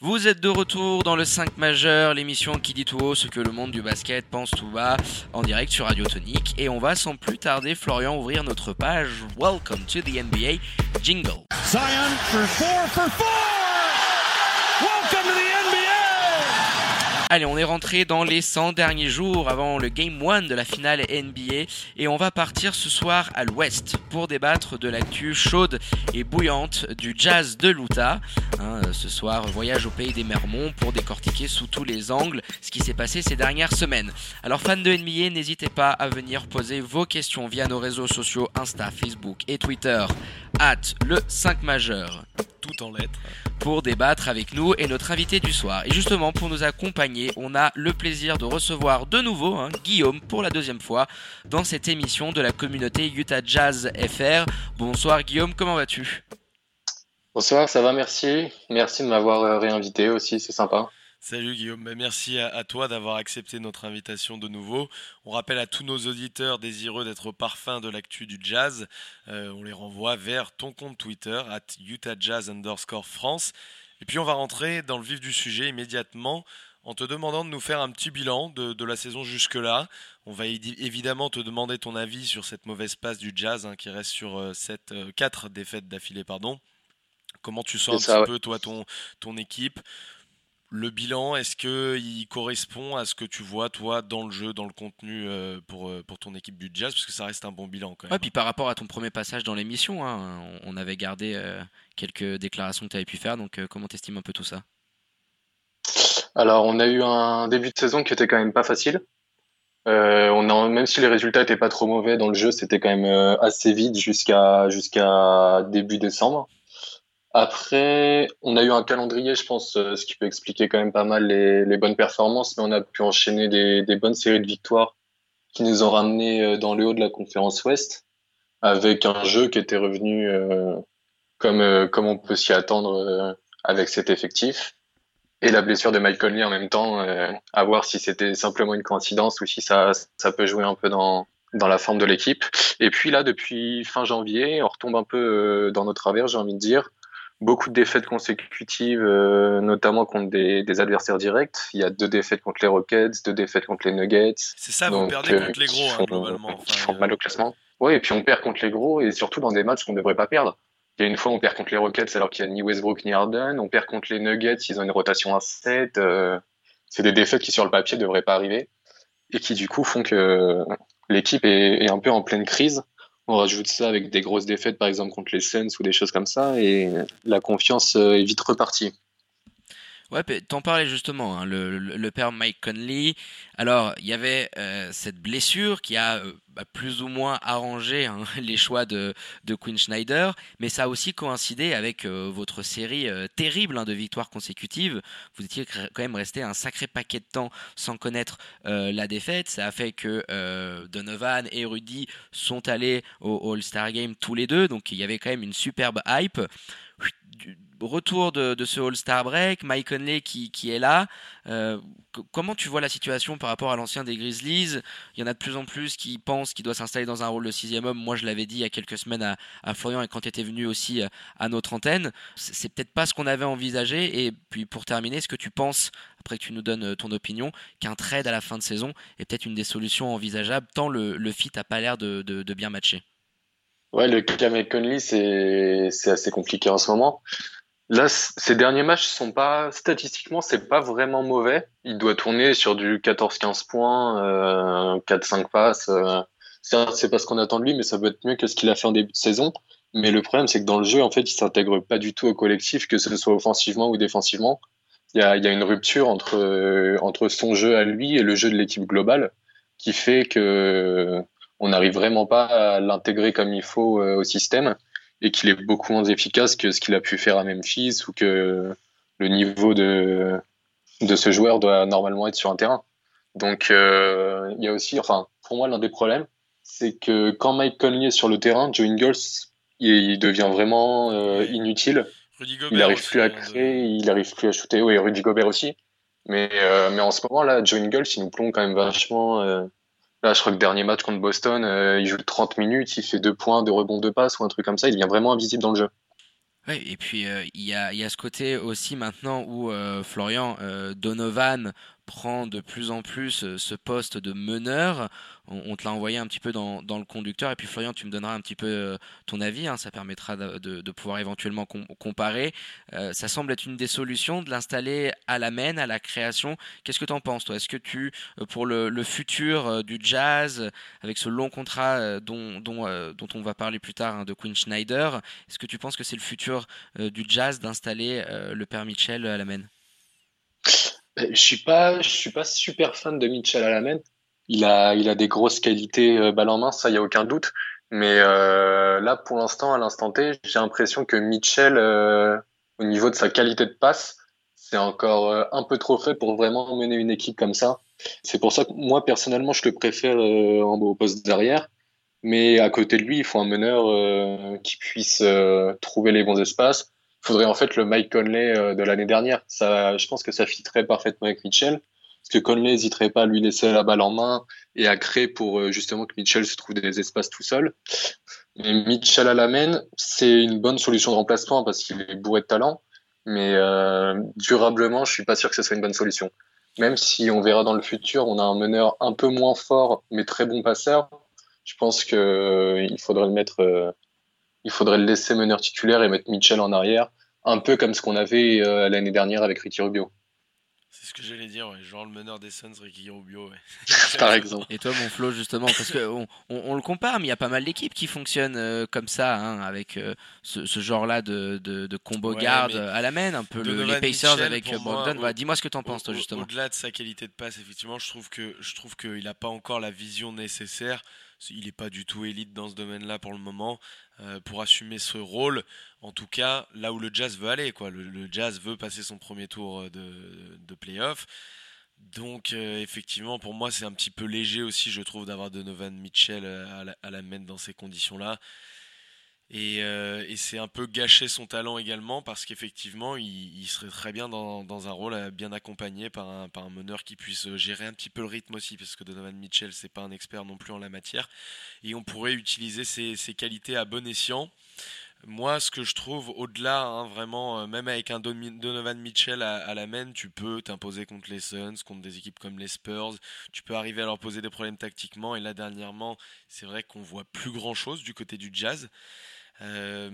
Vous êtes de retour dans le 5 majeur, l'émission qui dit tout haut ce que le monde du basket pense tout bas, en direct sur Radio Tonique. Et on va sans plus tarder, Florian, ouvrir notre page Welcome to the NBA Jingle. Zion for four for four! Welcome to the Allez, on est rentré dans les 100 derniers jours avant le Game 1 de la finale NBA et on va partir ce soir à l'ouest pour débattre de l'actu chaude et bouillante du jazz de l'Utah. Hein, ce soir, voyage au pays des Mermons pour décortiquer sous tous les angles ce qui s'est passé ces dernières semaines. Alors fans de NBA, n'hésitez pas à venir poser vos questions via nos réseaux sociaux Insta, Facebook et Twitter at le 5 majeur tout en lettres pour débattre avec nous et notre invité du soir. Et justement, pour nous accompagner, on a le plaisir de recevoir de nouveau hein, Guillaume pour la deuxième fois dans cette émission de la communauté Utah Jazz FR. Bonsoir Guillaume, comment vas-tu? Bonsoir, ça va, merci. Merci de m'avoir euh, réinvité aussi, c'est sympa. Salut Guillaume, bah, merci à, toi d'avoir accepté notre invitation de nouveau. On rappelle à tous nos auditeurs désireux d'être au parfum de l'actu du jazz, euh, on les renvoie vers ton compte Twitter, at UtahJazz underscore France. Et puis on va rentrer dans le vif du sujet immédiatement en te demandant de nous faire un petit bilan de, la saison jusque-là. On va évidemment te demander ton avis sur cette mauvaise passe du jazz hein, qui reste sur euh, cette, 4 euh, défaites d'affilée. pardon. Comment tu sens un petit peu toi ton, ton équipe? Le bilan, est-ce qu'il correspond à ce que tu vois, toi, dans le jeu, dans le contenu euh, pour, euh, pour ton équipe du Jazz? Parce que ça reste un bon bilan quand même. Ouais, puis par rapport à ton premier passage dans l'émission, hein, on avait gardé euh, quelques déclarations que tu avais pu faire. Donc, comment t'estimes un peu tout ça? Alors, on a eu un début de saison qui était quand même pas facile. a, même si les résultats étaient pas trop mauvais dans le jeu, c'était quand même assez vide jusqu'à début décembre. Après, on a eu un calendrier, je pense, euh, ce qui peut expliquer quand même pas mal les, bonnes performances, mais on a pu enchaîner des, bonnes séries de victoires qui nous ont ramenés euh, dans le haut de la conférence Ouest, avec un jeu qui était revenu euh, comme on peut s'y attendre avec cet effectif. Et la blessure de Mike Conley en même temps, à voir si c'était simplement une coïncidence ou si ça, ça peut jouer un peu dans, dans la forme de l'équipe. Et puis là, depuis fin janvier, on retombe un peu dans nos travers, j'ai envie de dire beaucoup de défaites consécutives, euh, notamment contre des, des, adversaires directs. Il y a deux défaites contre les Rockets, deux défaites contre les Nuggets. C'est ça, vous perdez euh, contre les gros, hein, globalement. Qui font mal au classement. Oui, et puis on perd contre les gros, et surtout dans des matchs qu'on ne devrait pas perdre. Il y a une fois, on perd contre les Rockets alors qu'il n'y a ni Westbrook ni Harden. On perd contre les Nuggets, ils ont une rotation à 7. Euh, c'est des défaites qui, sur le papier, ne devraient pas arriver. Et qui, du coup, font que l'équipe est, un peu en pleine crise on rajoute ça avec des grosses défaites, par exemple contre les Suns ou des choses comme ça, et la confiance euh, est vite repartie. Ouais, t'en parlais justement, hein, le, père Mike Conley. Alors, il y avait euh, cette blessure qui a euh, bah, plus ou moins arrangé hein, les choix de, de Quinn Schneider, mais ça a aussi coïncidé avec euh, votre série terrible hein, de victoires consécutives. Vous étiez quand même resté un sacré paquet de temps sans connaître la défaite. Ça a fait que Donovan et Rudy sont allés au All-Star Game tous les deux, donc il y avait quand même une superbe hype retour de, ce All-Star Break, Mike Conley qui, est là. Euh, comment tu vois la situation par rapport à l'ancien des Grizzlies? Il y en a de plus en plus qui pensent qu'il doit s'installer dans un rôle de sixième homme. Moi, je l'avais dit il y a quelques semaines à, Florian et quand tu étais venu aussi euh, à notre antenne. C'est peut-être pas ce qu'on avait envisagé. Et puis pour terminer, est-ce que tu penses, après que tu nous donnes euh, ton opinion, qu'un trade à la fin de saison est peut-être une des solutions envisageables tant le, fit a pas l'air de, de bien matcher? Ouais, le Mike Conley, c'est assez compliqué en ce moment. Là, ces derniers matchs sont pas statistiquement, c'est pas vraiment mauvais. Il doit tourner sur du 14-15 points, euh, 4-5 passes. Euh. C'est pas ce qu'on attend de lui, mais ça peut être mieux que ce qu'il a fait en début de saison. Mais le problème, c'est que dans le jeu, en fait, il s'intègre pas du tout au collectif, que ce soit offensivement ou défensivement. Il y a, y a une rupture entre entre son jeu à lui et le jeu de l'équipe globale, qui fait que on n'arrive vraiment pas à l'intégrer comme il faut euh, au système et qu'il est beaucoup moins efficace que ce qu'il a pu faire à Memphis ou que le niveau de, de ce joueur doit normalement être sur un terrain. Donc euh, il y a aussi, enfin pour moi l'un des problèmes, c'est que quand Mike Conley est sur le terrain, Joe Ingles il, devient vraiment euh, inutile. il n'arrive plus à hein, créer, il n'arrive plus à shooter. Oui, Rudy Gobert aussi. Mais, euh, mais en ce moment là, Joe Ingles il nous plombe quand même vachement Là, je crois que dernier match contre Boston, euh, il joue 30 minutes, il fait deux points, deux rebonds, deux passes ou un truc comme ça. Il devient vraiment invisible dans le jeu. Ouais, et puis il y, a, y, a, ce côté aussi maintenant où Florian Donovan prend de plus en plus euh, ce poste de meneur. On, te l'a envoyé un petit peu dans, le conducteur. Et puis Florian, tu me donneras un petit peu euh, ton avis. Hein. ça permettra de, pouvoir éventuellement comparer. Euh, ça semble être une des solutions de l'installer à la main, à la création. Qu'est-ce que tu en penses, toi? Est-ce que tu, pour le, futur du jazz, avec ce long contrat dont, on va parler plus tard hein, de Quinn Schneider, est-ce que tu penses que c'est le futur du jazz d'installer le père Mitchell à la main? Je suis suis pas super fan de Mitchell à la main. Il a, il a des grosses qualités euh, balle en main, ça y a aucun doute. Mais euh, là, pour l'instant, à l'instant T, j'ai l'impression que Mitchell, euh, au niveau de sa qualité de passe, c'est encore euh, un peu trop fait pour vraiment mener une équipe comme ça. C'est pour ça que moi, personnellement, je le préfère euh, au poste d'arrière. Mais à côté de lui, il faut un meneur qui puisse trouver les bons espaces, faudrait en fait le Mike Conley euh, de l'année dernière. Ça, je pense que ça fitterait parfaitement avec Mitchell. Parce que Conley n'hésiterait pas à lui laisser la balle en main et à créer pour euh, justement que Mitchell se trouve des espaces tout seul. Mais Mitchell à la main, c'est une bonne solution de remplacement parce qu'il est bourré de talent. Mais euh, durablement, je suis pas sûr que ce soit une bonne solution. Même si on verra dans le futur, on a un meneur un peu moins fort mais très bon passeur. Je pense que il faudrait le mettre il faudrait le laisser meneur titulaire et mettre Mitchell en arrière, un peu comme ce qu'on avait euh, l'année dernière avec Ricky Rubio. C'est ce que j'allais dire, genre le meneur des Suns, Ricky Rubio. Par exemple. Et toi, mon Flo, justement, parce qu'on on, le compare, mais il y a pas mal d'équipes qui fonctionnent euh, comme ça, hein, avec euh, ce, genre-là de, de, combo garde à la main, un peu les Pacers avec Brogdon. Dis-moi ce que tu en penses, toi, justement. Au-delà de sa qualité de passe, effectivement, je trouve que je trouve qu'il n'a pas encore la vision nécessaire il n'est pas du tout élite dans ce domaine-là pour le moment euh, pour assumer ce rôle. En tout cas, là où le Jazz veut aller, quoi. Le, Jazz veut passer son premier tour euh, de, de playoff. Donc euh, effectivement, pour moi, c'est un petit peu léger aussi, je trouve, d'avoir Donovan Mitchell à la, à dans ces conditions-là. Euh, et, c'est un peu gâcher son talent également parce qu'effectivement, il, serait très bien dans, un rôle euh, bien accompagné par un, meneur qui puisse euh, gérer un petit peu le rythme aussi, parce que Donovan Mitchell, c'est pas un expert non plus en la matière. Et on pourrait utiliser ses, qualités à bon escient. Moi, ce que je trouve au-delà, hein, vraiment, même avec un Donovan Mitchell à, la main, tu peux t'imposer contre les Suns, contre des équipes comme les Spurs. Tu peux arriver à leur poser des problèmes tactiquement. Et là, dernièrement, c'est vrai qu'on voit plus grand chose du côté du Jazz. Euh,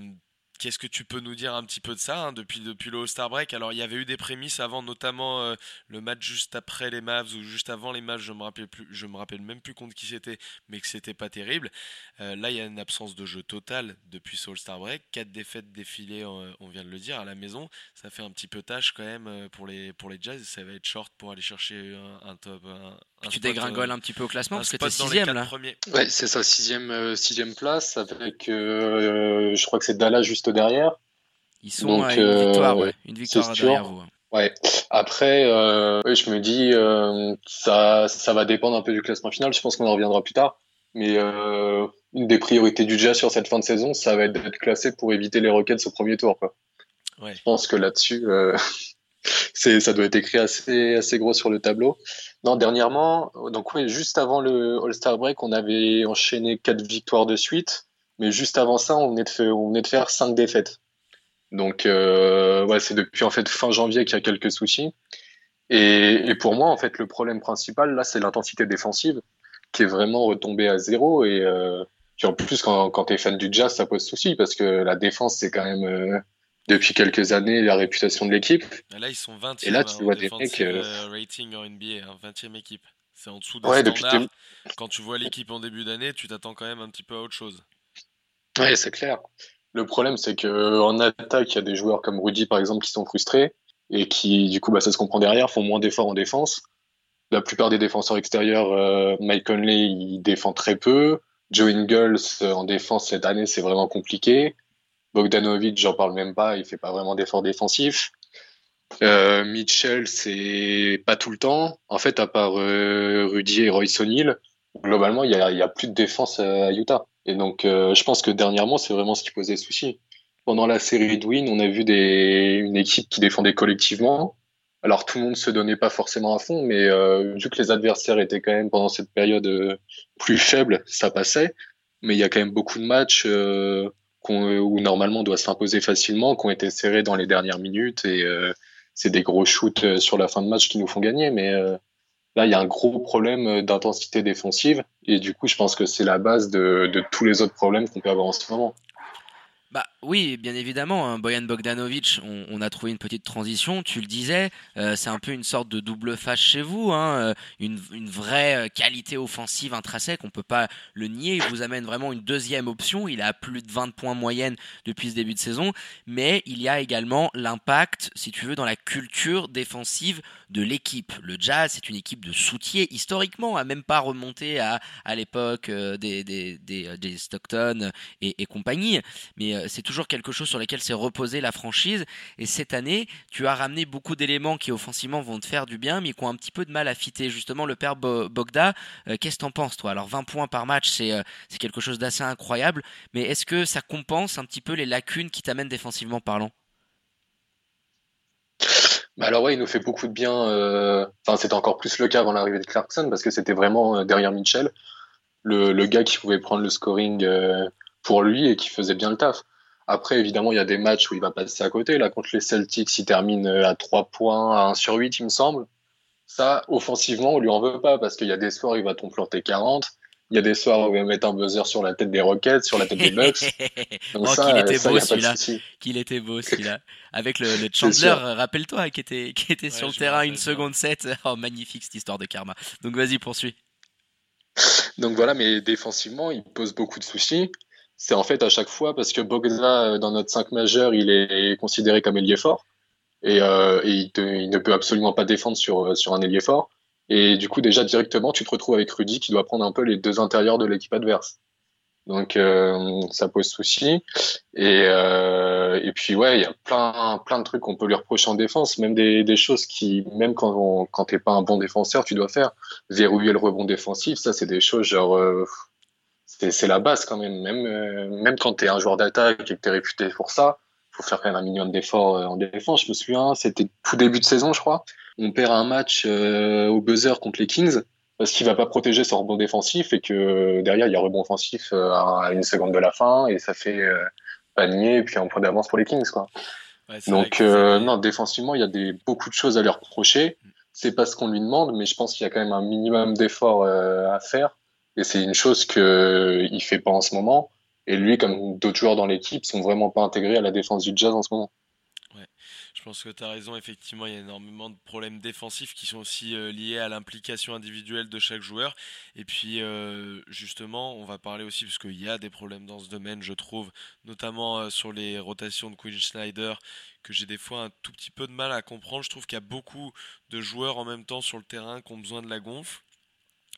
qu'est-ce que tu peux nous dire un petit peu de ça hein, depuis, depuis le All-Star Break? Alors, il y avait eu des prémices avant, notamment euh, le match juste après les Mavs ou juste avant les Mavs, je me rappelle me rappelle même plus contre qui c'était, mais que c'était pas terrible. Euh, là, il y a une absence de jeu total depuis ce All-Star Break. Quatre défaites défilées, on vient de le dire, à la maison. Ça fait un petit peu tâche quand même pour les, pour les Jazz. Ça va être short pour aller chercher un, top. Tu dégringoles un petit peu au classement parce que tu es sixième là. Ouais, c'est ça, sixième, sixième place avec, je crois que c'est Dallas juste derrière. Ils sont à une victoire, euh, une victoire derrière vous. Hein. Ouais. Après, euh, je me dis, euh, ça, ça va dépendre un peu du classement final. Je pense qu'on en reviendra plus tard. Mais une des priorités du Jazz sur cette fin de saison, ça va être d'être classé pour éviter les Rockets au premier tour. Quoi. Je pense que là-dessus, ça doit être écrit assez, assez gros sur le tableau. Non, dernièrement, donc oui, juste avant le All-Star Break, on avait enchaîné quatre victoires de suite. Mais juste avant ça, on venait de faire, cinq défaites. Donc, euh, c'est depuis en fait fin janvier qu'il y a quelques soucis. Et, et, pour moi, en fait, le problème principal là, c'est l'intensité défensive qui est vraiment retombée à zéro. Et euh, puis en plus, quand, quand tu es fan du jazz, ça pose souci parce que la défense, c'est quand même euh, depuis quelques années la réputation de l'équipe. Là, ils sont 20 Et là, tu vois des mecs. Euh, euh, rating en NBA, 20e hein, équipe. C'est en dessous des ouais, standards. Quand tu vois l'équipe en début d'année, tu t'attends quand même un petit peu à autre chose. Ouais, c'est clair. Le problème, c'est que en attaque, il y a des joueurs comme Rudy, par exemple, qui sont frustrés et qui, du coup, bah, ça se comprend derrière, font moins d'efforts en défense. La plupart des défenseurs extérieurs, euh, Mike Conley, il défend très peu. Joe Ingles, euh, en défense cette année, c'est vraiment compliqué. Bogdanovic, j'en parle même pas, il fait pas vraiment d'efforts défensifs. Euh, Mitchell, c'est pas tout le temps. En fait, à part euh, Rudy et Royce O'Neal, globalement, il y a, plus de défense à Utah. Et donc, euh, je pense que dernièrement, c'est vraiment ce qui posait souci. Pendant la série de on a vu une équipe qui défendait collectivement. Alors, tout le monde se donnait pas forcément à fond, mais vu que les adversaires étaient quand même pendant cette période plus faibles, ça passait. Mais il y a quand même beaucoup de matchs où normalement on doit s'imposer facilement, qui ont été serrés dans les dernières minutes et c'est des gros shoots sur la fin de match qui nous font gagner. Mais là, il y a un gros problème d'intensité défensive et du coup, je pense que c'est la base de, de tous les autres problèmes qu'on peut avoir en ce moment. Bah oui, bien évidemment. Hein. Boyan Bogdanovic, on, a trouvé une petite transition. Tu le disais, euh, c'est un peu une sorte de double face chez vous, hein. Euh, une, vraie euh, qualité offensive intrinsèque. On peut pas le nier. Il vous amène vraiment une deuxième option. Il a plus de 20 points moyenne depuis ce début de saison, mais il y a également l'impact, si tu veux, dans la culture défensive de l'équipe. Le Jazz, c'est une équipe de soutien historiquement, à même pas remonté à, à l'époque des, des, des, Stockton et, et compagnie, mais c'est toujours quelque chose sur lequel s'est reposée la franchise. Et cette année, tu as ramené beaucoup d'éléments qui offensivement vont te faire du bien, mais qui ont un petit peu de mal à fitter. Justement, le père Bogda, euh, qu'est-ce que t'en penses, toi? Alors, 20 points par match, euh, c'est quelque chose d'assez incroyable, mais est-ce que ça compense un petit peu les lacunes qui t'amènent défensivement parlant? Bah alors ouais, il nous fait beaucoup de bien. Euh, enfin, c'était encore plus le cas avant l'arrivée de Clarkson parce que c'était vraiment derrière Mitchell le, le, gars qui pouvait prendre le scoring pour lui et qui faisait bien le taf. Après, évidemment, il y a des matchs où il va passer à côté. Là, contre les Celtics, il termine euh, à 3 points, à 1 sur 8, il me semble. Ça, offensivement, on lui en veut pas parce qu'il y a des soirs, il va t'en planter 40. Il y a des soirs où il va mettre un buzzer sur la tête des Rockets, sur la tête des Bucks. Donc oh, qu'il était, beau celui-là. Qu'il était beau celui-là. Avec le, le Chandler, rappelle-toi, qui était, qui était sur le terrain une seconde 7. Oh, magnifique cette histoire de karma. Donc vas-y, poursuis. Donc voilà, mais défensivement, il pose beaucoup de soucis c'est en fait à chaque fois parce que Bogda, euh, dans notre 5 majeur, il est considéré comme ailier fort et, euh, il, ne peut absolument pas défendre sur, euh, sur un ailier fort. Et du coup, déjà directement, tu te retrouves avec Rudy qui doit prendre un peu les deux intérieurs de l'équipe adverse. Donc ça pose souci. Et, et puis ouais, il y a plein plein de trucs qu'on peut lui reprocher en défense, même des, choses qui, même quand on, quand t'es pas un bon défenseur, tu dois faire. Verrouiller le rebond défensif, ça c'est des choses genre c'est la base quand même. Même, euh, même quand tu es un joueur d'attaque et que tu es réputé pour ça, faut faire quand même un minimum d'efforts euh, en défense. Je me souviens, c'était tout début de saison, je crois. On perd un match euh, au buzzer contre les Kings parce qu'il va pas protéger son rebond défensif et que derrière il y a rebond offensif à une seconde de la fin et ça fait panier et puis un point d'avance pour les Kings quoi. Donc non défensivement il y a des beaucoup de choses à lui reprocher. C'est pas ce qu'on lui demande mais je pense qu'il y a quand même un minimum d'efforts à faire et c'est une chose qu'il fait pas en ce moment. Et lui, comme d'autres joueurs dans l'équipe, sont vraiment pas intégrés à la défense du Jazz en ce moment. Ouais, je pense que tu as raison. Effectivement, il y a énormément de problèmes défensifs qui sont aussi euh, liés à l'implication individuelle de chaque joueur. Et puis, euh, justement, on va parler aussi, parce qu'il y a des problèmes dans ce domaine, je trouve, notamment euh, sur les rotations de Quinn Schneider, que j'ai des fois un tout petit peu de mal à comprendre. Je trouve qu'il y a beaucoup de joueurs en même temps sur le terrain qui ont besoin de la gonfle.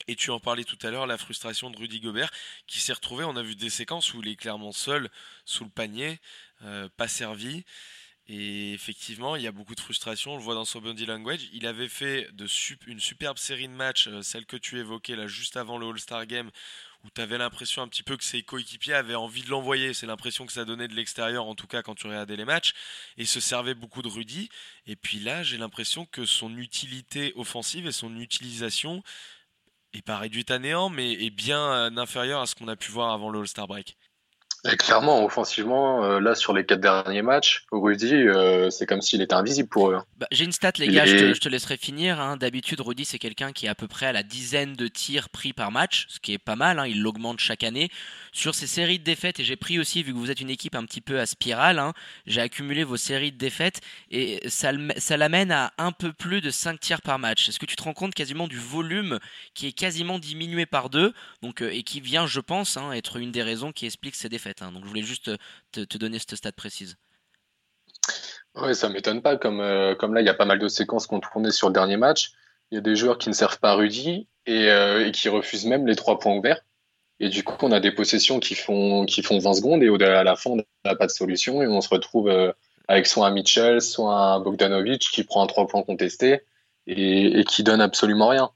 Et tu en parlais tout à l'heure, la frustration de Rudy Gobert qui s'est retrouvé. On a vu des séquences où il est clairement seul sous le panier, euh, pas servi. Et effectivement, il y a beaucoup de frustration. On le voit dans son body language. Il avait fait une superbe série de matchs, euh, celle que tu évoquais là juste avant le All-Star Game, où tu avais l'impression un petit peu que ses coéquipiers avaient envie de l'envoyer. C'est l'impression que ça donnait de l'extérieur, en tout cas quand tu regardais les matchs, et se servait beaucoup de Rudy. Et puis là, j'ai l'impression que son utilité offensive et son utilisation et pas réduite à néant, mais est bien euh, inférieur à ce qu'on a pu voir avant le All-Star Break. Clairement, offensivement, euh, là sur les quatre derniers matchs, Rudy, euh, c'est comme s'il était invisible pour eux. Hein. Bah, j'ai une stat, les gars, je, te, laisserai finir. Hein. D'habitude, Rudy, c'est quelqu'un qui est à peu près à la dizaine de tirs pris par match, ce qui est pas mal. Hein. Il l'augmente chaque année sur ces séries de défaites, et j'ai pris aussi, vu que vous êtes une équipe un petit peu à spirale, hein, j'ai accumulé vos séries de défaites, et ça, ça l'amène à un peu plus de 5 tirs par match. Est-ce que tu te rends compte quasiment du volume qui est quasiment diminué par deux, donc, euh, et qui vient, je pense, être une des raisons qui explique ces défaites? Hein. Donc je voulais juste te, donner cette stat précise. Oui, ça m'étonne pas. Comme, euh, comme là, il y a pas mal de séquences qu'on tournait sur le dernier match. Il y a des joueurs qui ne servent pas Rudy et, euh, qui refusent même les trois points ouverts. Et du coup, on a des possessions qui font, qui font 20 secondes et à la fin, on n'a pas de solution et on se retrouve euh, avec soit un Mitchell, soit un Bogdanovic qui prend un 3 points contesté et, et qui donne absolument rien.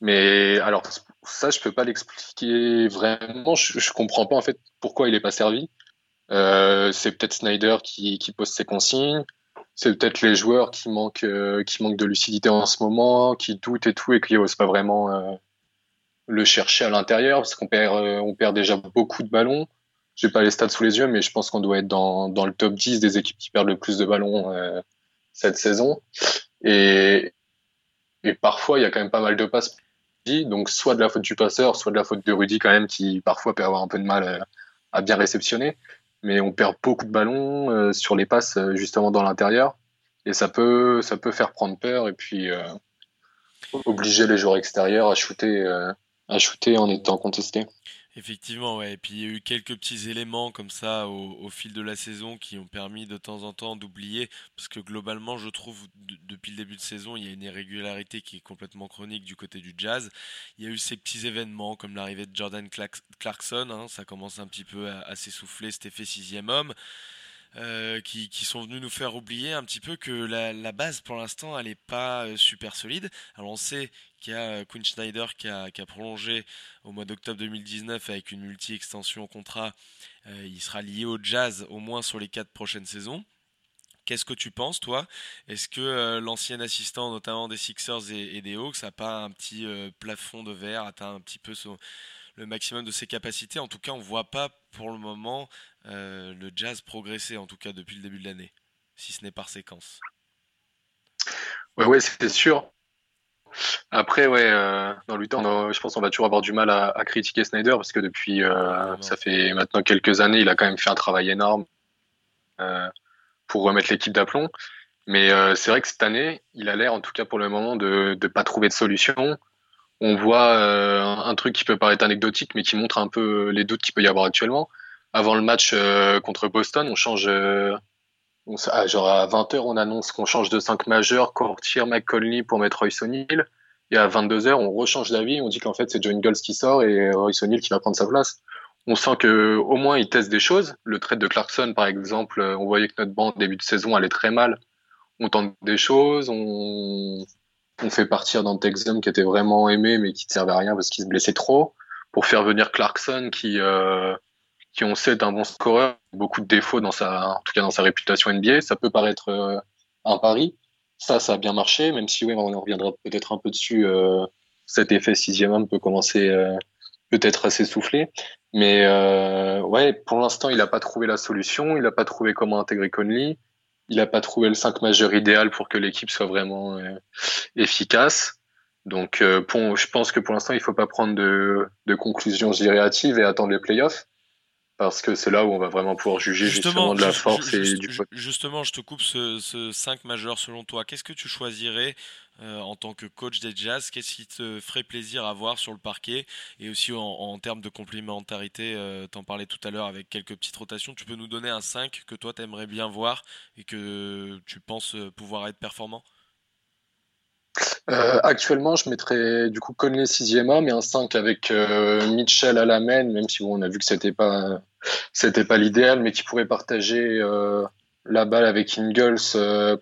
Mais alors, ça, je peux pas l'expliquer vraiment. Je, je comprends pas en fait pourquoi il est pas servi. Euh, c'est peut-être Snyder qui, qui pose ses consignes. C'est peut-être les joueurs qui manquent, euh, qui manquent de lucidité en ce moment, qui doutent et tout et qui osent pas vraiment euh, le chercher à l'intérieur parce qu'on perd, on perd déjà beaucoup de ballons. j'ai pas les stats sous les yeux, mais je pense qu'on doit être dans, dans le top 10 des équipes qui perdent le plus de ballons cette saison. Et, et parfois, il y a quand même pas mal de passes. Donc, soit de la faute du passeur, soit de la faute de Rudy, quand même, qui parfois peut avoir un peu de mal euh, à bien réceptionner. Mais on perd beaucoup de ballons euh, sur les passes, justement, dans l'intérieur. Et ça peut, ça peut faire prendre peur et puis obliger les joueurs extérieurs à shooter, à shooter en étant contestés. Effectivement, ouais. Et puis il y a eu quelques petits éléments comme ça au, fil de la saison qui ont permis de temps en temps d'oublier, parce que globalement, je trouve depuis le début de saison, il y a une irrégularité qui est complètement chronique du côté du Jazz. Il y a eu ces petits événements comme l'arrivée de Jordan Clarkson, hein, ça commence un petit peu à, s'essouffler, cet effet sixième homme. Euh, qui, sont venus nous faire oublier un petit peu que la, base pour l'instant elle n'est pas euh, super solide. Alors on sait qu'il y a euh, Quinn Schneider qui a, prolongé au mois d'octobre 2019 avec une multi-extension contrat. il sera lié au Jazz au moins sur les quatre prochaines saisons. Qu'est-ce que tu penses, toi? Est-ce que l'ancien assistant, notamment des Sixers et, des Hawks, n'a pas un petit plafond de verre, atteint un petit peu le maximum de ses capacités En tout cas, on ne voit pas pour le moment euh, le jazz progresser, en tout cas depuis le début de l'année, si ce n'est par séquence. Ouais, ouais, c'est sûr. Après, ouais, euh, dans le temps, je pense qu'on va toujours avoir du mal à, critiquer Snyder parce que depuis, euh, ça fait maintenant quelques années, il a quand même fait un travail énorme pour remettre l'équipe d'aplomb. Mais c'est vrai que cette année, il a l'air, en tout cas pour le moment, de ne pas trouver de solution. On voit un truc qui peut paraître anecdotique, mais qui montre un peu les doutes qu'il peut y avoir actuellement avant le match euh, contre Boston, on change. Euh, ah, genre à 20h, on annonce qu'on change de 5 majeurs, qu'on retire pour mettre Royce O'Neill. Et à 22h, on rechange d'avis. On dit qu'en fait, c'est John Gold qui sort et Royce O'Neill qui va prendre sa place. On sent que au moins il teste des choses. Le trade de Clarkson, par exemple, euh, on voyait que notre bande début de saison allait très mal. On tente des choses, on, on fait partir dans Texum qui était vraiment aimé mais qui ne servait à rien parce qu'il se blessait trop pour faire venir Clarkson qui euh, qui ont sait un bon scoreur, beaucoup de défauts dans sa, en tout cas dans sa réputation NBA. Ça peut paraître euh, un pari. Ça, ça a bien marché, même si oui, on en reviendra peut-être un peu dessus. Euh, cet effet sixième homme peut commencer euh, peut-être à s'essouffler. Mais euh, ouais, pour l'instant, il n'a pas trouvé la solution. Il n'a pas trouvé comment intégrer Conley. Il n'a pas trouvé le 5 majeur idéal pour que l'équipe soit vraiment efficace. Donc, pour, je pense que pour l'instant, il ne faut pas prendre de, de conclusions, je et attendre les playoffs parce que c'est là où on va vraiment pouvoir juger justement, de la force et du Justement, je te coupe ce, ce 5 majeur selon toi. Qu'est-ce que tu choisirais euh, en tant que coach des Jazz Qu'est-ce qui te ferait plaisir à voir sur le parquet Et aussi en, termes de complémentarité, euh, t'en parlais tout à l'heure avec quelques petites rotations. Tu peux nous donner un 5 que toi t'aimerais bien voir et que tu penses pouvoir être performant? Euh, actuellement, je mettrais du coup Conley sixième homme et un 5 avec Mitchell à la main, même si on a vu que c'était pas c'était pas l'idéal, mais qui pourrait partager la balle avec Ingles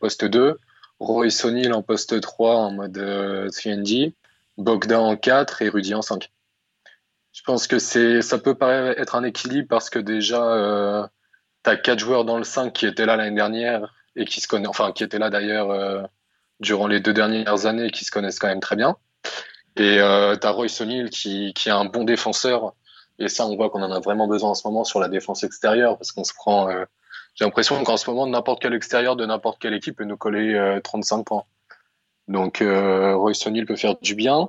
poste 2, Royce O'Neill en poste 3 en mode 3D, Bogdan en 4 et Rudy en 5. Je pense que c'est ça peut paraître être un équilibre parce que déjà tu as quatre joueurs dans le 5 qui étaient là l'année dernière et qui se connaissent enfin qui étaient là d'ailleurs durant les deux dernières années qui se connaissent quand même très bien. Et euh, tu as qui, qui est un bon défenseur. Et ça, on voit qu'on en a vraiment besoin en ce moment sur la défense extérieure parce qu'on se prend. Euh, J'ai l'impression qu'en ce moment, n'importe quel extérieur de n'importe quelle équipe peut nous coller euh, 35 points. Donc euh, Royce O'Neill peut faire du bien.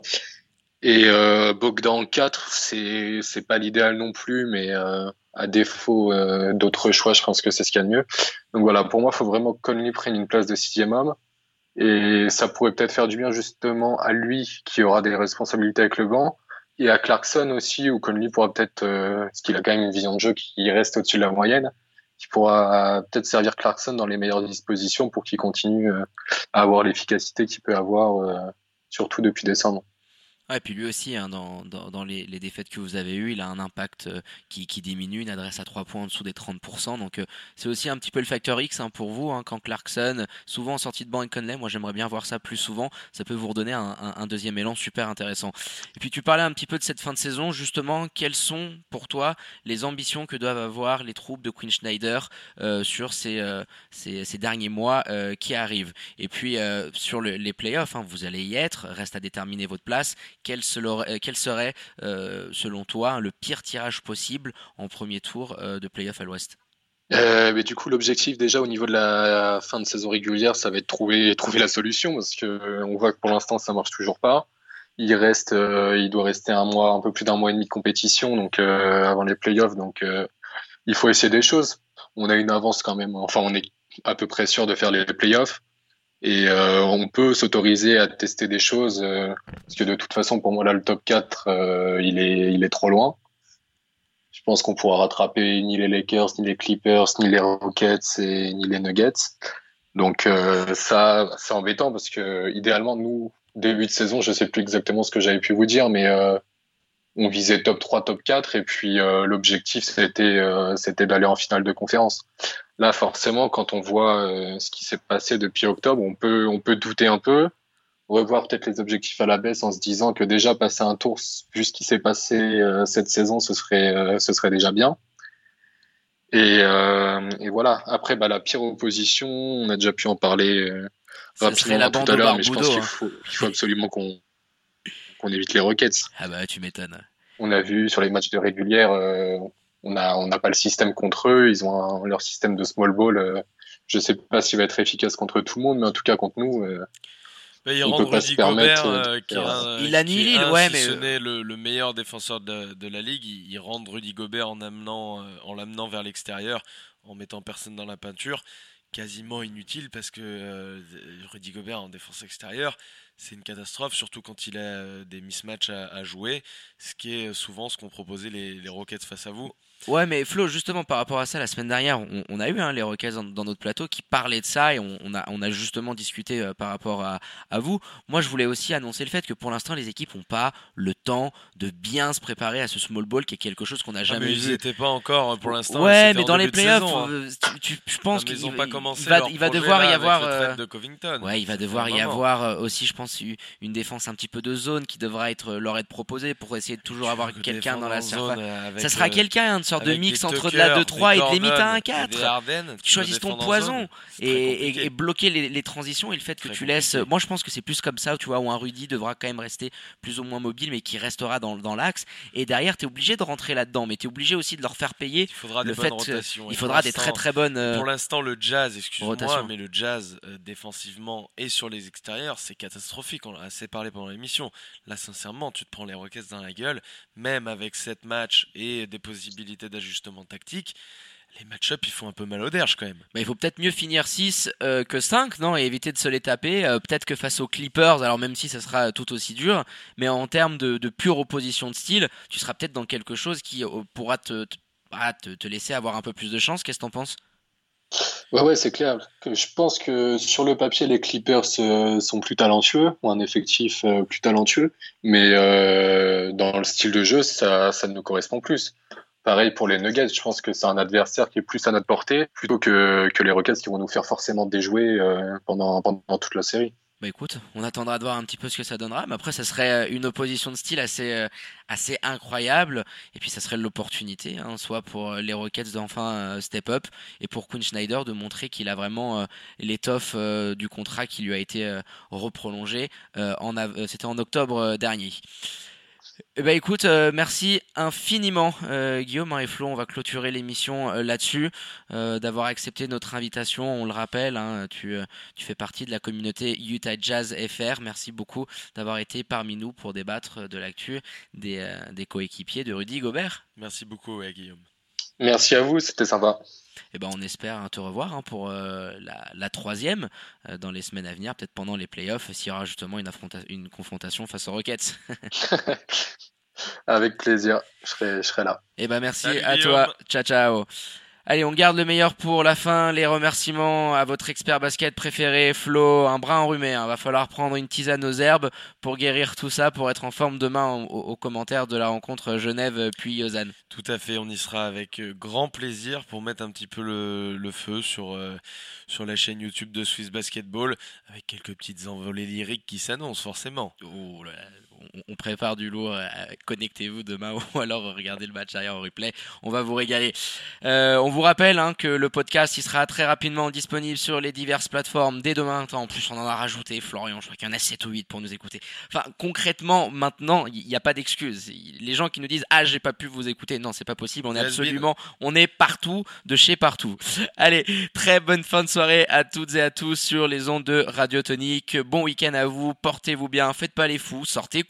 Et euh, Bogdan 4, c'est pas l'idéal non plus, mais euh, à défaut euh, d'autres choix, je pense que c'est ce qu'il y a de mieux. Donc voilà, pour moi, il faut vraiment que Conley prenne une place de sixième homme. Et ça pourrait peut-être faire du bien justement à lui qui aura des responsabilités avec le banc et à Clarkson aussi où Conley pourra peut-être, euh, parce qu'il a quand même une vision de jeu qui reste au-dessus de la moyenne, qui pourra peut-être servir Clarkson dans les meilleures dispositions pour qu'il continue euh, à avoir l'efficacité qu'il peut avoir, euh, surtout depuis décembre et puis lui aussi, hein, dans, dans, les, défaites que vous avez eues, il a un impact euh, qui, diminue, une adresse à 3 points en dessous des 30%. Donc euh, c'est aussi un petit peu le facteur X hein, pour vous, hein, quand Clarkson, souvent en sortie de banc Conley, moi j'aimerais bien voir ça plus souvent, ça peut vous redonner un, deuxième élan super intéressant. Et puis tu parlais un petit peu de cette fin de saison, justement, quelles sont pour toi les ambitions que doivent avoir les troupes de Queen Schneider euh, sur ces, ces, derniers mois qui arrivent? Et puis sur le, les playoffs, vous allez y être, reste à déterminer votre place quel, serait, selon toi, le pire tirage possible en premier tour de playoff à l'Ouest? Mais du coup, l'objectif déjà au niveau de la fin de saison régulière, ça va être trouver trouver la solution parce que on voit que pour l'instant ça marche toujours pas. Il reste, il doit rester un mois, un peu plus d'un mois et demi de compétition, donc avant les playoffs, donc il faut essayer des choses. On a une avance quand même. Enfin, on est à peu près sûr de faire les playoffs. Et euh, on peut s'autoriser à tester des choses, euh, parce que de toute façon, pour moi, là, le top 4, euh, il, est, il est trop loin. Je pense qu'on pourra rattraper ni les Lakers, ni les Clippers, ni les Rockets, et ni les Nuggets. Donc ça, c'est embêtant, parce que idéalement, nous, début de saison, je sais plus exactement ce que j'avais pu vous dire, mais on visait top 3, top 4, et puis l'objectif, c'était c'était d'aller en finale de conférence. Là, forcément, quand on voit euh, ce qui s'est passé depuis octobre, on peut, on peut douter un peu, revoir peut-être les objectifs à la baisse en se disant que déjà passer un tour, vu ce qui s'est passé euh, cette saison, ce serait, euh, ce serait déjà bien. Et, et voilà. Après, bah, la pire opposition, on a déjà pu en parler rapidement tout à l'heure, mais je pense qu'il hein. faut, il faut absolument qu'on qu'on évite les Rockets. Ah bah tu m'étonnes. On a vu sur les matchs de régulière, on n'a on pas le système contre eux. Ils ont leur système de small ball. Euh, je sais pas s'il va être efficace contre tout le monde, mais en tout cas contre nous. Euh, bah, il rend Rudy Gobert, euh, qui, il annule ouais, mais ce n'est le, meilleur défenseur de, la ligue. Il, rend Rudy Gobert en amenant, en l'amenant vers l'extérieur, en mettant personne dans la peinture, quasiment inutile parce que Rudy Gobert en défense extérieure, c'est une catastrophe, surtout quand il a des mismatchs à, jouer, ce qui est souvent ce qu'ont proposé les, les Rockets face à vous. Ouais, mais Flo, justement, par rapport à ça, la semaine dernière, on, a eu hein, les Rockets dans, notre plateau qui parlaient de ça et on, a, on a justement discuté euh, par rapport à, à, vous. Moi, je voulais aussi annoncer le fait que pour l'instant, les équipes n'ont pas le temps de bien se préparer à ce small ball qui est quelque chose qu'on n'a ah, jamais mais vu. Ils n'étaient pas encore hein, pour l'instant. Ouais, mais dans les playoffs, hein. euh, je pense qu'ils n'ont pas commencé. Il va, il va devoir y avoir. Euh, de Covington. Ouais, il va devoir y avoir aussi, je pense, une défense un petit peu de zone qui devra être leur être proposée pour essayer de toujours avoir quelqu'un dans la surface. Ça sera quelqu'un, une sorte de mix entre de la 2-3 et de limite à 1-4. Tu choisis ton poison et, bloquer les, transitions et le fait que tu laisses. Moi, je pense que c'est plus comme ça, tu vois, où un Rudy devra quand même rester plus ou moins mobile, mais qui restera dans, dans l'axe. Et derrière, tu es obligé de rentrer là-dedans, mais tu es obligé aussi de leur faire payer. Il faudra le des fait, Il faudra des très très bonnes. Pour l'instant, le jazz, excuse-moi, mais le jazz euh, défensivement et sur les extérieurs, c'est catastrophique. On a assez parlé pendant l'émission. Là, sincèrement, tu te prends les Rockets dans la gueule, même avec 7 matchs et des possibilités d'ajustement tactique les match ils font un peu mal au derge quand même. il faut peut-être mieux finir 6 euh, que 5, non Et éviter de se les taper. Euh, peut-être que face aux Clippers, alors même si ça sera tout aussi dur, mais en termes de, pure opposition de style, tu seras peut-être dans quelque chose qui euh, pourra bah, te, te, laisser avoir un peu plus de chance. Qu'est-ce que t'en penses? Ouais, ouais, c'est clair. Je pense que sur le papier, les Clippers sont plus talentueux, ont un effectif plus talentueux, mais dans le style de jeu, ça, ça ne nous correspond plus. Pareil pour les Nuggets, je pense que c'est un adversaire qui est plus à notre portée plutôt que, que les Rockets qui vont nous faire forcément déjouer euh, pendant, pendant toute la série. Bah écoute, on attendra de voir un petit peu ce que ça donnera, mais après ça serait euh, une opposition de style assez euh, assez incroyable, et puis ça serait l'opportunité, hein, soit pour les Rockets d'enfin step up, et pour Quinn Schneider de montrer qu'il a vraiment l'étoffe du contrat qui lui a été reprolongé. C'était en octobre dernier. Eh ben écoute, euh, merci infiniment euh, Guillaume et Flo, on va clôturer l'émission euh, là-dessus, d'avoir accepté notre invitation, on le rappelle, hein, tu, tu fais partie de la communauté Utah Jazz FR, merci beaucoup d'avoir été parmi nous pour débattre de l'actu des, des coéquipiers de Rudy Gobert. Merci beaucoup Guillaume. Merci à vous, c'était sympa. Eh ben, on espère te revoir hein, pour la, troisième dans les semaines à venir, peut-être pendant les playoffs, s'il y aura justement une, une confrontation face aux Rockets. Avec plaisir, je serai, je serai là. Eh ben merci à toi. Ciao ciao. Allez, on garde le meilleur pour la fin. Les remerciements à votre expert basket préféré, Flo, un brin enrhumé. Hein. Va falloir prendre une tisane aux herbes pour guérir tout ça, pour être en forme demain aux commentaires de la rencontre Genève puis Lausanne. Tout à fait, on y sera avec euh, grand plaisir pour mettre un petit peu le, feu sur, euh, sur la chaîne YouTube de Swiss Basketball avec quelques petites envolées lyriques qui s'annoncent forcément. Oh on, prépare du lourd. Connectez-vous demain ou alors regardez le match derrière en replay. On va vous régaler. on vous rappelle hein, que le podcast il sera très rapidement disponible sur les diverses plateformes dès demain. En plus, on en a rajouté. Florian, je crois qu'il y en a 7 ou 8 pour nous écouter. Enfin, concrètement, maintenant, il n'y a pas d'excuses. Les gens qui nous disent Ah, j'ai pas pu vous écouter. Non, c'est pas possible. On est absolument, on est partout, de chez partout. Allez, très bonne fin de soirée à toutes et à tous sur les ondes de Radio Tonique. Bon week-end à vous. Portez-vous bien. Faites pas les fous. Sortez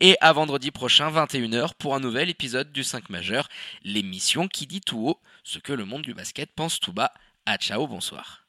Et à vendredi prochain, 21h, pour un nouvel épisode du 5 majeur. L'émission qui dit tout haut ce que le monde du basket pense tout bas. À ciao, bonsoir.